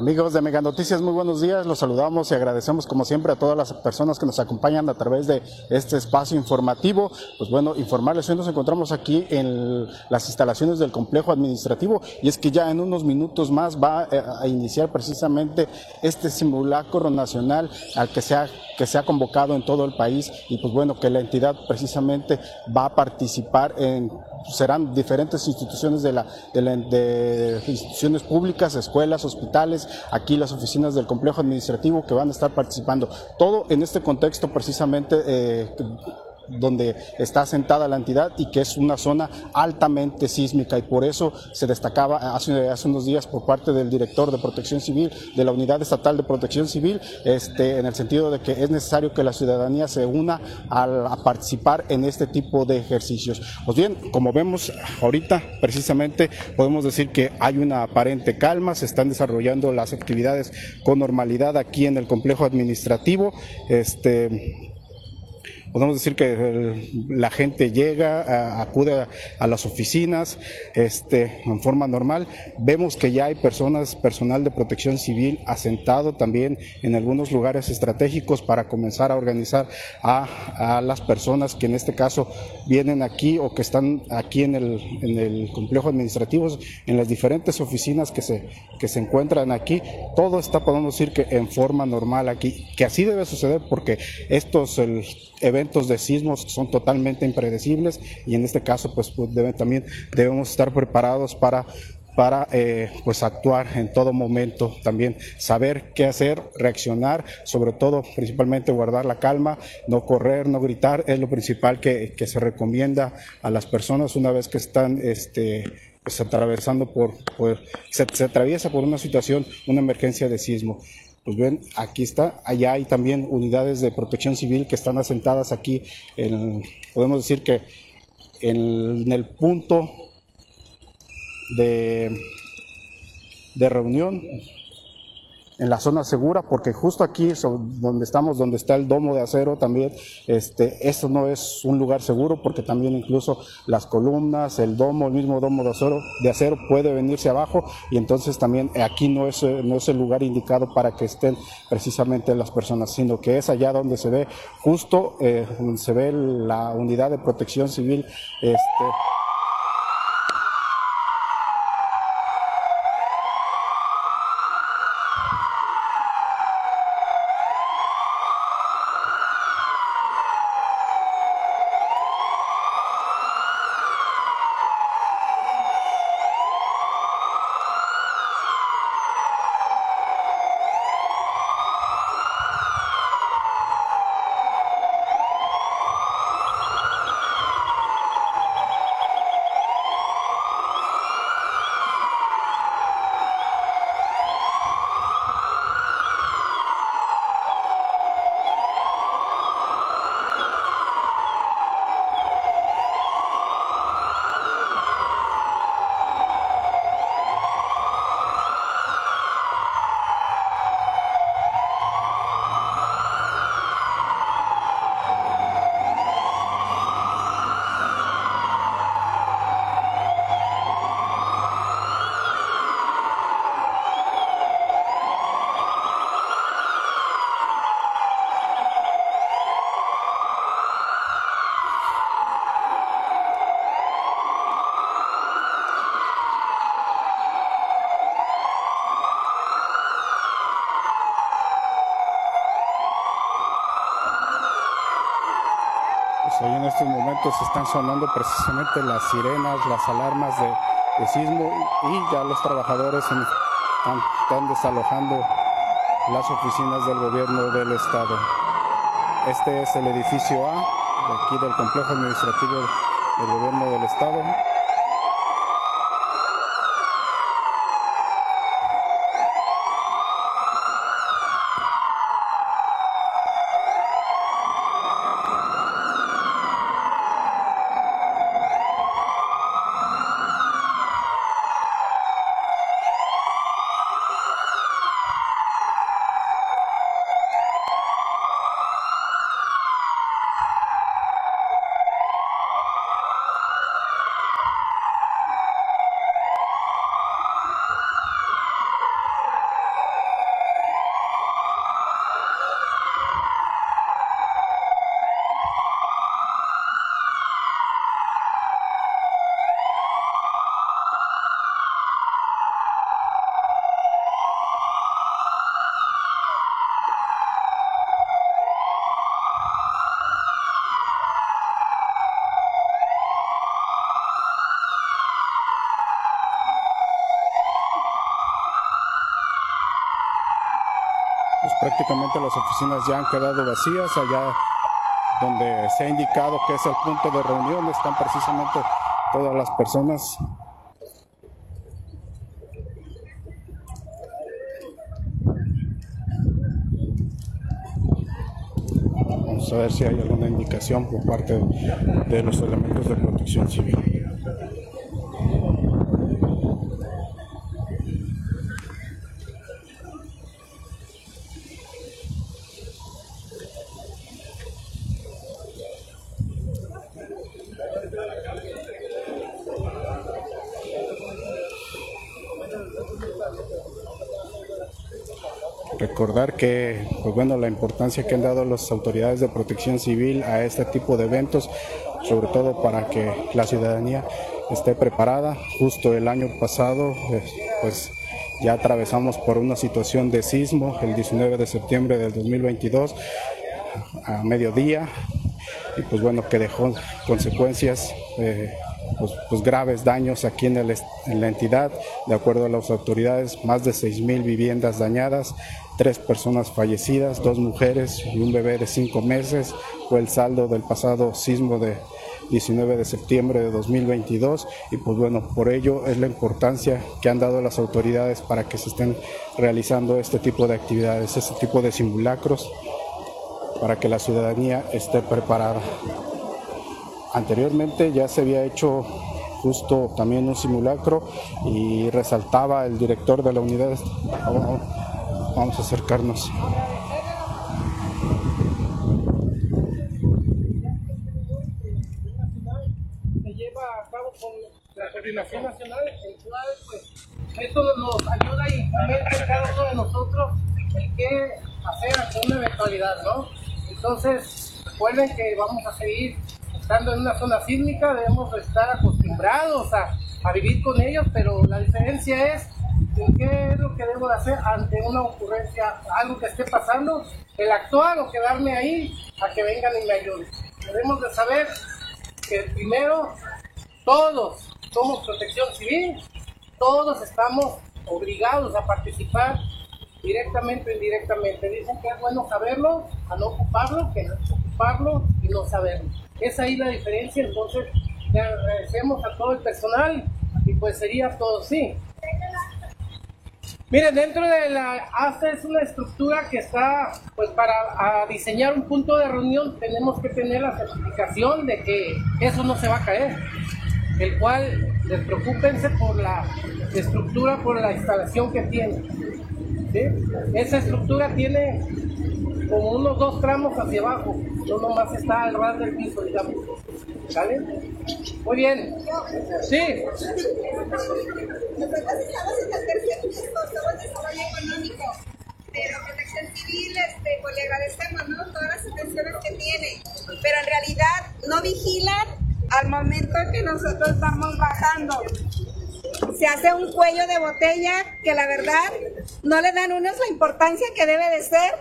Amigos de Mega Noticias, muy buenos días. Los saludamos y agradecemos como siempre a todas las personas que nos acompañan a través de este espacio informativo. Pues bueno, informarles, hoy nos encontramos aquí en las instalaciones del complejo administrativo y es que ya en unos minutos más va eh, a iniciar precisamente este simulacro nacional al que se ha que se ha convocado en todo el país y pues bueno que la entidad precisamente va a participar en serán diferentes instituciones de, la, de, instituciones públicas, escuelas, hospitales, aquí las oficinas del complejo administrativo que van a estar participando. Todo en este contexto precisamente eh, donde está asentada la entidad y que es una zona altamente sísmica y por eso se destacaba hace, unos días por parte del director de protección civil de la Unidad Estatal de Protección Civil este, en el sentido de que es necesario que la ciudadanía se una a, participar en este tipo de ejercicios. Pues bien, como vemos ahorita precisamente podemos decir que hay una aparente calma, se están desarrollando las actividades con normalidad aquí en el complejo administrativo. Este, podemos decir que la gente llega, acude a, las oficinas este, en forma normal. Vemos que ya hay personas, personal de protección civil asentado también en algunos lugares estratégicos para comenzar a organizar a, las personas que en este caso vienen aquí o que están aquí en el, complejo administrativo, en las diferentes oficinas que se, que se encuentran aquí. Todo está, podemos decir que en forma normal aquí, que así debe suceder porque estos el, eventos de sismos son totalmente impredecibles y en este caso pues, pues también debemos estar preparados para para eh, pues actuar en todo momento, también saber qué hacer, reaccionar, sobre todo principalmente guardar la calma, no correr, no gritar, es lo principal que, se recomienda a las personas una vez que están este, pues, atravesando por, se, se atraviesa por una situación, una emergencia de sismo. Pues ven, aquí está, allá hay también unidades de protección civil que están asentadas aquí, en, podemos decir que en, el punto de, de reunión en la zona segura, porque justo aquí donde estamos, donde está el domo de acero también, este, esto no es un lugar seguro porque también incluso las columnas, el domo, el mismo domo de acero, de acero puede venirse abajo y entonces también aquí no es, no es el lugar indicado para que estén precisamente las personas, sino que es allá donde se ve justo, eh, donde se ve la unidad de protección civil, este, Hoy momentos están sonando precisamente las sirenas, las alarmas de, sismo y ya los trabajadores están, desalojando las oficinas del gobierno del estado. Este es el edificio A, de aquí del complejo administrativo del gobierno del estado. Prácticamente las oficinas ya han quedado vacías. Allá donde se ha indicado que es el punto de reunión están precisamente todas las personas Vamos a ver si hay alguna indicación por parte de los elementos de protección civil. Que, pues bueno, la importancia que han dado las autoridades de protección civil a este tipo de eventos, sobre todo para que la ciudadanía esté preparada. Justo el año pasado, eh, pues ya atravesamos por una situación de sismo el 19 de septiembre del 2022 a mediodía y pues bueno que dejó consecuencias eh, pues, pues, graves daños aquí en, en, la entidad. De acuerdo a las autoridades, más de 6.000 viviendas dañadas, tres personas fallecidas, dos mujeres y un bebé de cinco meses. Fue el saldo del pasado sismo de 19 de septiembre de 2022 y pues bueno, por ello es la importancia que han dado las autoridades para que se estén realizando este tipo de actividades, este tipo de simulacros para que la ciudadanía esté preparada. Anteriormente ya se había hecho justo también un simulacro y resaltaba el director de la unidad. Vamos a acercarnos. Se lleva a cabo con la coordinación nacional, el cual pues esto nos ayuda y a cada uno de nosotros el que hacer ante una eventualidad, ¿no? Entonces, recuerden que vamos a seguir estando en una zona sísmica, debemos estar acostumbrados a, vivir con ellos, pero la diferencia es qué es lo que debo de hacer ante una ocurrencia, algo que esté pasando, el actuar o quedarme ahí a que vengan y me ayuden. Debemos de saber que primero todos somos protección civil, todos estamos obligados a participar directamente o indirectamente. Dicen que es bueno saberlo, a no ocuparlo, que no ocuparlo y no saberlo. Es ahí la diferencia, entonces le agradecemos a todo el personal y pues sería todo sí. Miren, dentro de la ASA es una estructura que está, pues para diseñar un punto de reunión tenemos que tener la certificación de que eso no se va a caer, el cual despreocúpense por la estructura, por la instalación que tiene. Esa estructura tiene como unos dos tramos hacia abajo, no nomás está al ras del piso, digamos. ¿Sale? Muy bien. Sí. Nosotros estamos en el tercer piso, somos desarrollo económico. Pero Protección Civil, este, pues le agradecemos ¿no? todas las atenciones que tiene, pero en realidad no vigilan al momento que nosotros vamos bajando. Se hace un cuello de botella que la verdad no le dan unos la importancia que debe de ser.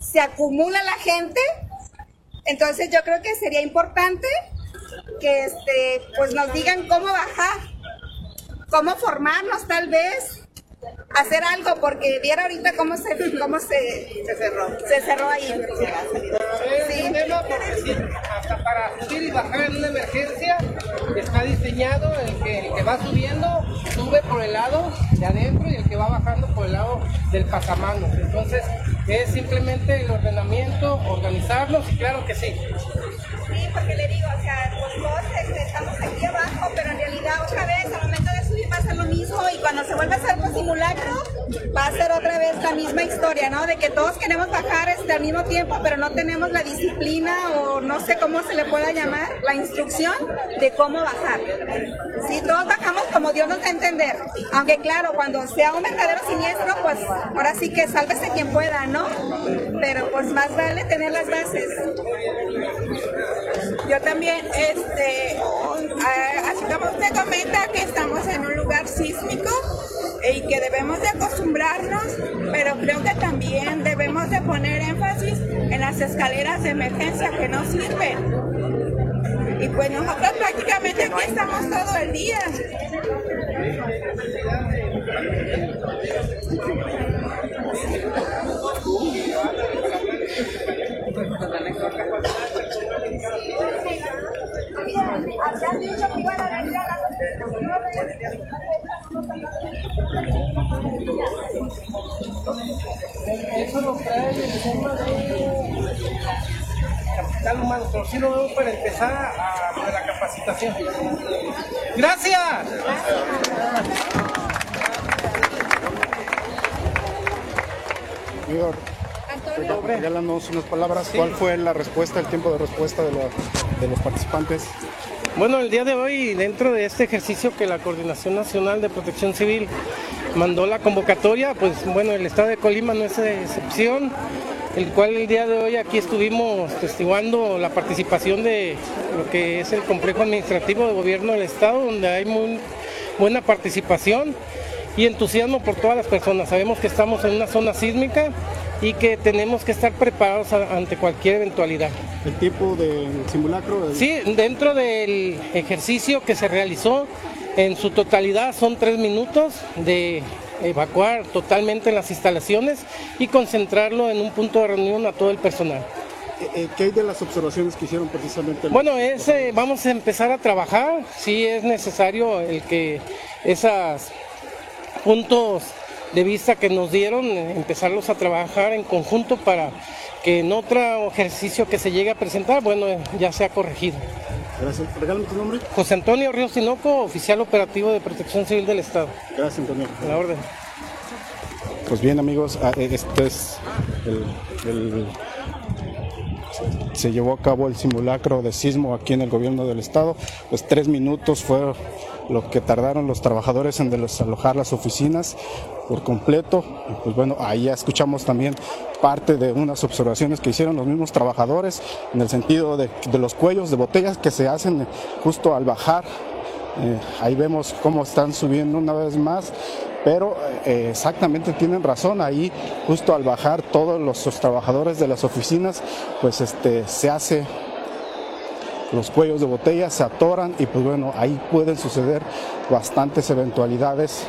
Se acumula la gente. Entonces yo creo que sería importante que este, pues nos digan cómo bajar, cómo formarnos tal vez, hacer algo, porque viera ahorita cómo se, cómo se, se cerró. Se cerró ahí. Sí. hasta para subir y bajar en una emergencia está diseñado el que, el que va subiendo sube por el lado de adentro y el que va bajando por el lado del pasamanos. Entonces es simplemente el ordenamiento, organizarlos y claro que sí. Sí, porque le digo, o sea, pues todos estamos aquí abajo, pero en realidad otra vez al momento de subir va a ser lo mismo y cuando se vuelva a hacer un simulacro va a ser otra vez la misma historia, ¿no? De que todos queremos bajar este, al mismo tiempo, pero no tenemos la disciplina o no sé cómo se le pueda llamar, la instrucción de cómo bajar. Sí, todos bajamos como Dios nos da a entender. Aunque claro, cuando sea un verdadero siniestro, pues ahora sí que sálvese quien pueda, ¿no? Pero pues más vale tener las bases. Yo también, este, así como usted comenta que estamos en un lugar sísmico y que debemos de acostumbrarnos, pero creo que también debemos de poner énfasis en las escaleras de emergencia que no sirven. Y pues nosotros prácticamente aquí estamos todo el día. Eso lo trae el tema de capital humano, pero sí lo veo para empezar a, a la capacitación. Gracias. Señor, regálanos unas palabras. ¿Cuál fue la respuesta, el tiempo de respuesta de, la- de los participantes? Bueno, el día de hoy, dentro de este ejercicio que la Coordinación Nacional de Protección Civil mandó la convocatoria, pues bueno, el Estado de Colima no es de excepción, el cual el día de hoy aquí estuvimos testiguando la participación de lo que es el complejo administrativo de gobierno del Estado, donde hay muy buena participación y entusiasmo por todas las personas. Sabemos que estamos en una zona sísmica y que tenemos que estar preparados ante cualquier eventualidad. El tiempo del simulacro. Sí, dentro del ejercicio que se realizó, en su totalidad son tres minutos de evacuar totalmente las instalaciones y concentrarlo en un punto de reunión a todo el personal. Eh, eh, ¿Qué hay de las observaciones que hicieron precisamente? Bueno, es, eh, vamos a empezar a trabajar, sí es necesario el que esos puntos de vista que nos dieron, eh, empezarlos a trabajar en conjunto para que en otro ejercicio que se llegue a presentar, bueno, ya sea corregido. Gracias. Regálame tu nombre. José Antonio Ríos Tinoco, oficial operativo de Protección Civil del Estado. Gracias, Antonio. A la orden. Pues bien amigos, este es el, el- se llevó a cabo el simulacro de sismo aquí en el gobierno del estado. Pues tres minutos fue lo que tardaron los trabajadores en desalojar las oficinas por completo. Pues bueno, ahí ya escuchamos también parte de unas observaciones que hicieron los mismos trabajadores en el sentido de, los cuellos de botellas que se hacen justo al bajar eh, ahí vemos cómo están subiendo una vez más, pero eh, exactamente tienen razón, ahí justo al bajar todos los, los trabajadores de las oficinas, pues este se hace los cuellos de botella se atoran y pues bueno, ahí pueden suceder bastantes eventualidades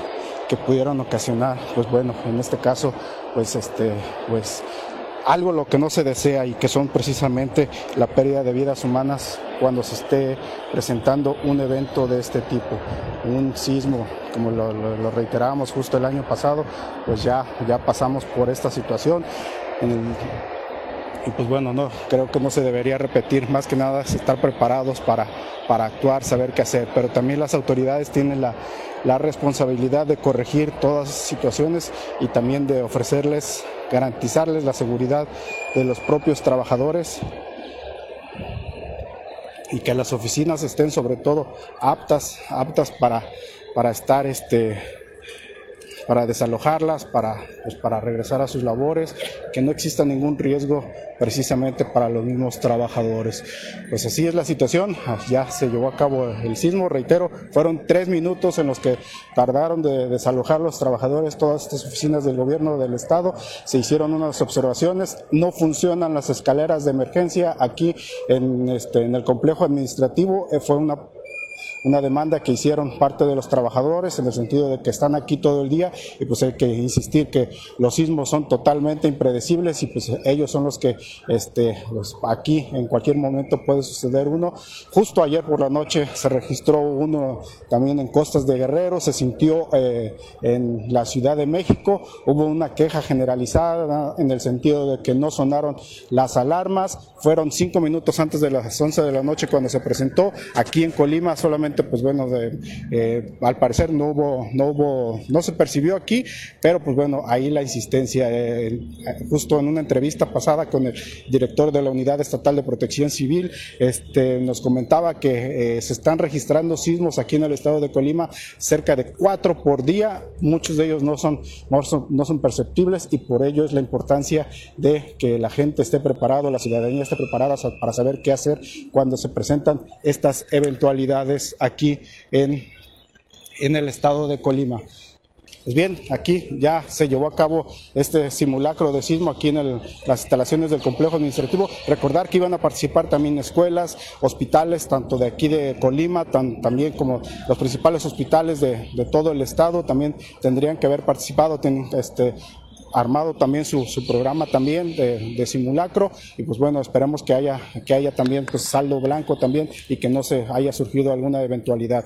que pudieran ocasionar, pues bueno, en este caso, pues este, pues algo lo que no se desea y que son precisamente la pérdida de vidas humanas cuando se esté presentando un evento de este tipo, un sismo, como lo, reiterábamos justo el año pasado, pues ya, ya pasamos por esta situación. En el- y pues bueno, no, creo que no se debería repetir, más que nada es estar preparados para, para actuar, saber qué hacer, pero también las autoridades tienen la, la responsabilidad de corregir todas esas situaciones y también de ofrecerles, garantizarles la seguridad de los propios trabajadores y que las oficinas estén sobre todo aptas, aptas para, para estar este, para desalojarlas, para, pues, para regresar a sus labores, que no exista ningún riesgo precisamente para los mismos trabajadores. Pues así es la situación, Ah, ya se llevó a cabo el sismo, reitero, fueron tres minutos en los que tardaron de desalojar los trabajadores todas estas oficinas del gobierno del estado, se hicieron unas observaciones, no funcionan las escaleras de emergencia aquí en, este, en el complejo administrativo, Eh, fue una una demanda que hicieron parte de los trabajadores en el sentido de que están aquí todo el día y pues hay que insistir que los sismos son totalmente impredecibles y pues ellos son los que este pues, aquí en cualquier momento puede suceder uno. Justo ayer por la noche se registró uno también en costas de Guerrero, se sintió eh, en la Ciudad de México, hubo una queja generalizada en el sentido de que no sonaron las alarmas, fueron cinco minutos antes de las 11 de la noche cuando se presentó, aquí en Colima solamente pues bueno, eh, al parecer no hubo, no hubo, no se percibió aquí, pero pues bueno, ahí la insistencia, eh, justo en una entrevista pasada con el director de la Unidad Estatal de Protección Civil, este, nos comentaba que eh, se están registrando sismos aquí en el estado de Colima, cerca de cuatro por día, muchos de ellos no son, no son, no son perceptibles y por ello es la importancia de que la gente esté preparada, la ciudadanía esté preparada para saber qué hacer cuando se presentan estas eventualidades aquí en, en el estado de Colima. Pues bien, aquí ya se llevó a cabo este simulacro de sismo aquí en las instalaciones del complejo administrativo. Recordar que iban a participar también escuelas, hospitales, tanto de aquí de Colima, también como los principales hospitales de, todo el estado, también tendrían que haber participado, este, armado también su, su programa también de, simulacro y pues bueno esperemos que haya que haya también pues saldo blanco también y que no se haya surgido alguna eventualidad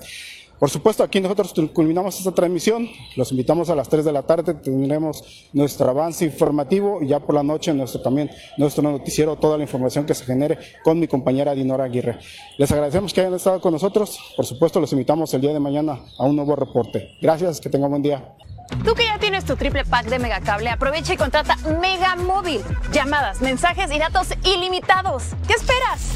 Por supuesto, aquí nosotros culminamos esta transmisión. Los invitamos a las 3 de la tarde. Tendremos nuestro avance informativo y ya por la noche nuestro también nuestro noticiero, toda la información que se genere con mi compañera Dinora Aguirre. Les agradecemos que hayan estado con nosotros. Por supuesto, los invitamos el día de mañana a un nuevo reporte. Gracias, que tengan buen día. Tú que ya tienes tu triple pack de Megacable, aprovecha y contrata Mega Móvil. Llamadas, mensajes y datos ilimitados. ¿Qué esperas?